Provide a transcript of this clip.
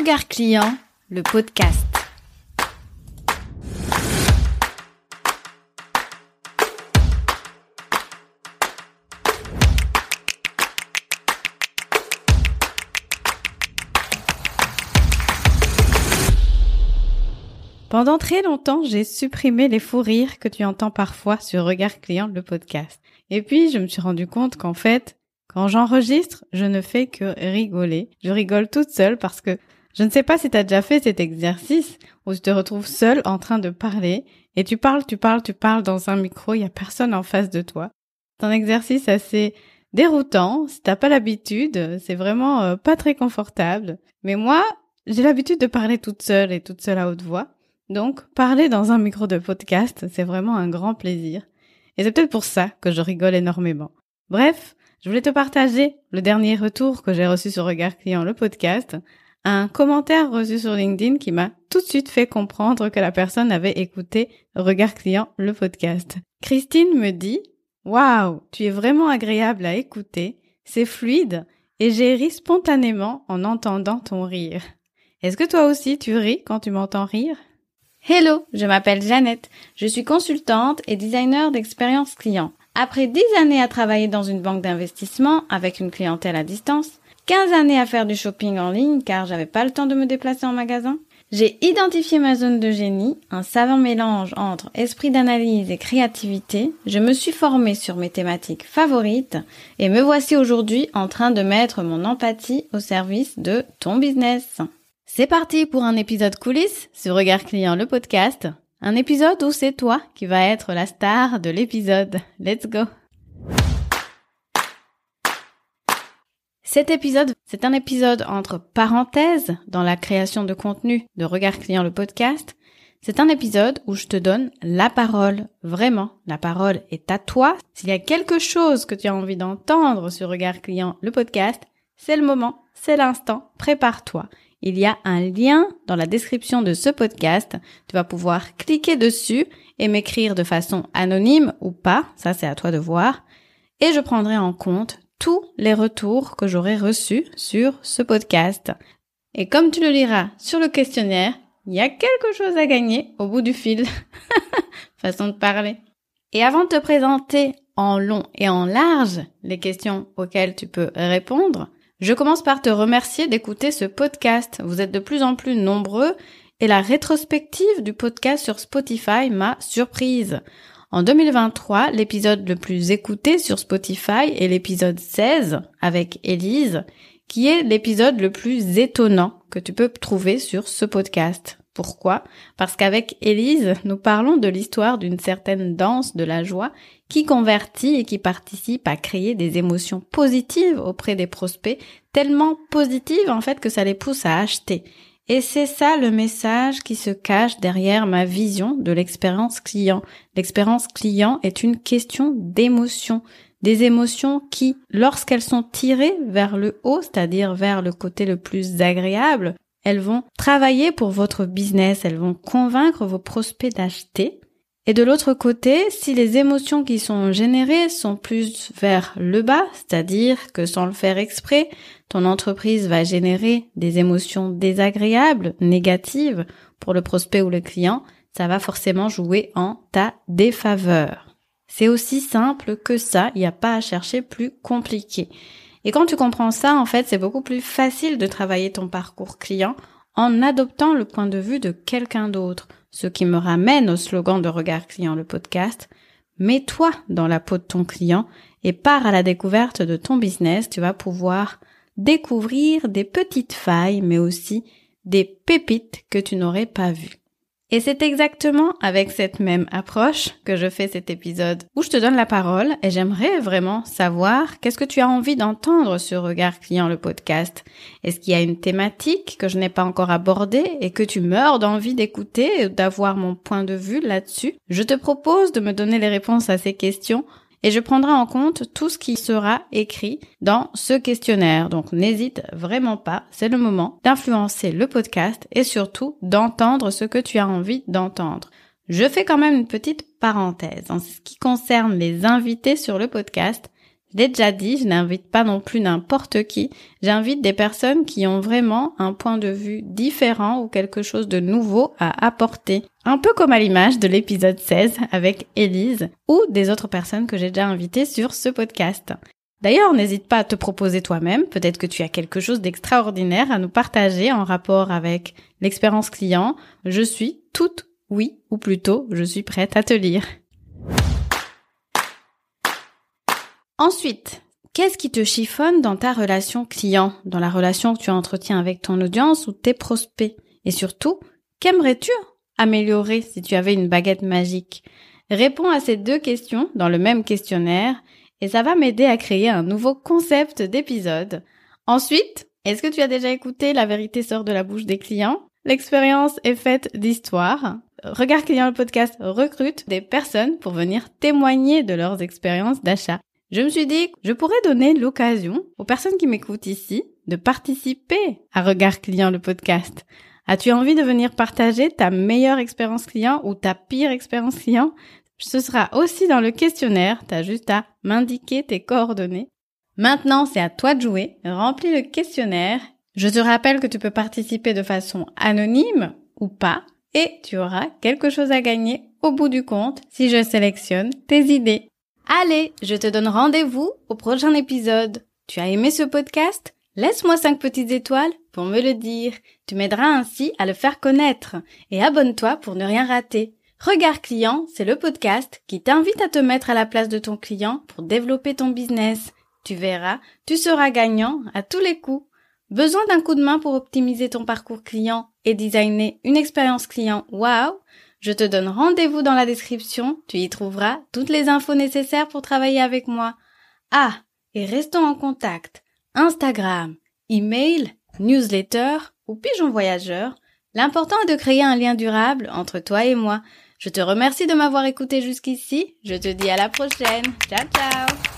Regard client, le podcast. Pendant très longtemps, j'ai supprimé les fous rires que tu entends parfois sur Regard Client, le podcast. Et puis, je me suis rendu compte qu'en fait, quand j'enregistre, je ne fais que rigoler. Je rigole toute seule parce que je ne sais pas si tu as déjà fait cet exercice où tu te retrouves seule en train de parler et tu parles, tu parles, tu parles dans un micro, il y a personne en face de toi. C'est un exercice assez déroutant, si t'as pas l'habitude, c'est vraiment euh, pas très confortable. Mais moi, j'ai l'habitude de parler toute seule et toute seule à haute voix. Donc, parler dans un micro de podcast, c'est vraiment un grand plaisir. Et c'est peut-être pour ça que je rigole énormément. Bref, je voulais te partager le dernier retour que j'ai reçu sur Regard Client, le podcast, un commentaire reçu sur LinkedIn qui m'a tout de suite fait comprendre que la personne avait écouté Regard Client, le podcast. Christine me dit, Waouh, tu es vraiment agréable à écouter, c'est fluide, et j'ai ri spontanément en entendant ton rire. Est-ce que toi aussi tu ris quand tu m'entends rire? Hello, je m'appelle Jeannette, je suis consultante et designer d'expérience client. Après dix années à travailler dans une banque d'investissement avec une clientèle à distance, 15 années à faire du shopping en ligne car j'avais pas le temps de me déplacer en magasin. J'ai identifié ma zone de génie, un savant mélange entre esprit d'analyse et créativité. Je me suis formée sur mes thématiques favorites et me voici aujourd'hui en train de mettre mon empathie au service de ton business. C'est parti pour un épisode coulisses sur Regard Client le podcast. Un épisode où c'est toi qui vas être la star de l'épisode. Let's go! Cet épisode, c'est un épisode entre parenthèses dans la création de contenu de Regard Client le podcast. C'est un épisode où je te donne la parole. Vraiment, la parole est à toi. S'il y a quelque chose que tu as envie d'entendre sur Regard Client le podcast, c'est le moment, c'est l'instant. Prépare-toi. Il y a un lien dans la description de ce podcast. Tu vas pouvoir cliquer dessus et m'écrire de façon anonyme ou pas. Ça, c'est à toi de voir. Et je prendrai en compte tous les retours que j'aurai reçus sur ce podcast. Et comme tu le liras sur le questionnaire, il y a quelque chose à gagner au bout du fil. Façon de parler. Et avant de te présenter en long et en large les questions auxquelles tu peux répondre, je commence par te remercier d'écouter ce podcast. Vous êtes de plus en plus nombreux et la rétrospective du podcast sur Spotify m'a surprise. En 2023, l'épisode le plus écouté sur Spotify est l'épisode 16 avec Elise, qui est l'épisode le plus étonnant que tu peux trouver sur ce podcast. Pourquoi? Parce qu'avec Elise, nous parlons de l'histoire d'une certaine danse de la joie qui convertit et qui participe à créer des émotions positives auprès des prospects, tellement positives en fait que ça les pousse à acheter. Et c'est ça le message qui se cache derrière ma vision de l'expérience client. L'expérience client est une question d'émotion. Des émotions qui, lorsqu'elles sont tirées vers le haut, c'est-à-dire vers le côté le plus agréable, elles vont travailler pour votre business, elles vont convaincre vos prospects d'acheter. Et de l'autre côté, si les émotions qui sont générées sont plus vers le bas, c'est-à-dire que sans le faire exprès, ton entreprise va générer des émotions désagréables, négatives pour le prospect ou le client, ça va forcément jouer en ta défaveur. C'est aussi simple que ça, il n'y a pas à chercher plus compliqué. Et quand tu comprends ça, en fait, c'est beaucoup plus facile de travailler ton parcours client en adoptant le point de vue de quelqu'un d'autre. Ce qui me ramène au slogan de Regard Client, le podcast. Mets-toi dans la peau de ton client et pars à la découverte de ton business. Tu vas pouvoir découvrir des petites failles, mais aussi des pépites que tu n'aurais pas vues. Et c'est exactement avec cette même approche que je fais cet épisode où je te donne la parole et j'aimerais vraiment savoir qu'est-ce que tu as envie d'entendre sur Regard Client le podcast. Est-ce qu'il y a une thématique que je n'ai pas encore abordée et que tu meurs d'envie d'écouter, d'avoir mon point de vue là-dessus? Je te propose de me donner les réponses à ces questions et je prendrai en compte tout ce qui sera écrit dans ce questionnaire. Donc n'hésite vraiment pas, c'est le moment d'influencer le podcast et surtout d'entendre ce que tu as envie d'entendre. Je fais quand même une petite parenthèse en ce qui concerne les invités sur le podcast. Je l'ai déjà dit, je n'invite pas non plus n'importe qui. J'invite des personnes qui ont vraiment un point de vue différent ou quelque chose de nouveau à apporter. Un peu comme à l'image de l'épisode 16 avec Elise ou des autres personnes que j'ai déjà invitées sur ce podcast. D'ailleurs, n'hésite pas à te proposer toi-même. Peut-être que tu as quelque chose d'extraordinaire à nous partager en rapport avec l'expérience client. Je suis toute oui, ou plutôt, je suis prête à te lire. Ensuite, qu'est-ce qui te chiffonne dans ta relation client, dans la relation que tu entretiens avec ton audience ou tes prospects? Et surtout, qu'aimerais-tu améliorer si tu avais une baguette magique? Réponds à ces deux questions dans le même questionnaire et ça va m'aider à créer un nouveau concept d'épisode. Ensuite, est-ce que tu as déjà écouté La vérité sort de la bouche des clients? L'expérience est faite d'histoire. Regard Client le podcast recrute des personnes pour venir témoigner de leurs expériences d'achat. Je me suis dit je pourrais donner l'occasion aux personnes qui m'écoutent ici de participer à Regard Client le podcast. As-tu envie de venir partager ta meilleure expérience client ou ta pire expérience client? Ce sera aussi dans le questionnaire, tu as juste à m'indiquer tes coordonnées. Maintenant, c'est à toi de jouer. Remplis le questionnaire. Je te rappelle que tu peux participer de façon anonyme ou pas et tu auras quelque chose à gagner au bout du compte si je sélectionne tes idées. Allez, je te donne rendez-vous au prochain épisode. Tu as aimé ce podcast? Laisse-moi 5 petites étoiles pour me le dire. Tu m'aideras ainsi à le faire connaître. Et abonne-toi pour ne rien rater. Regard client, c'est le podcast qui t'invite à te mettre à la place de ton client pour développer ton business. Tu verras, tu seras gagnant à tous les coups. Besoin d'un coup de main pour optimiser ton parcours client et designer une expérience client? Wow je te donne rendez-vous dans la description, tu y trouveras toutes les infos nécessaires pour travailler avec moi. Ah, et restons en contact. Instagram, email, newsletter ou pigeon voyageur. L'important est de créer un lien durable entre toi et moi. Je te remercie de m'avoir écouté jusqu'ici. Je te dis à la prochaine. Ciao ciao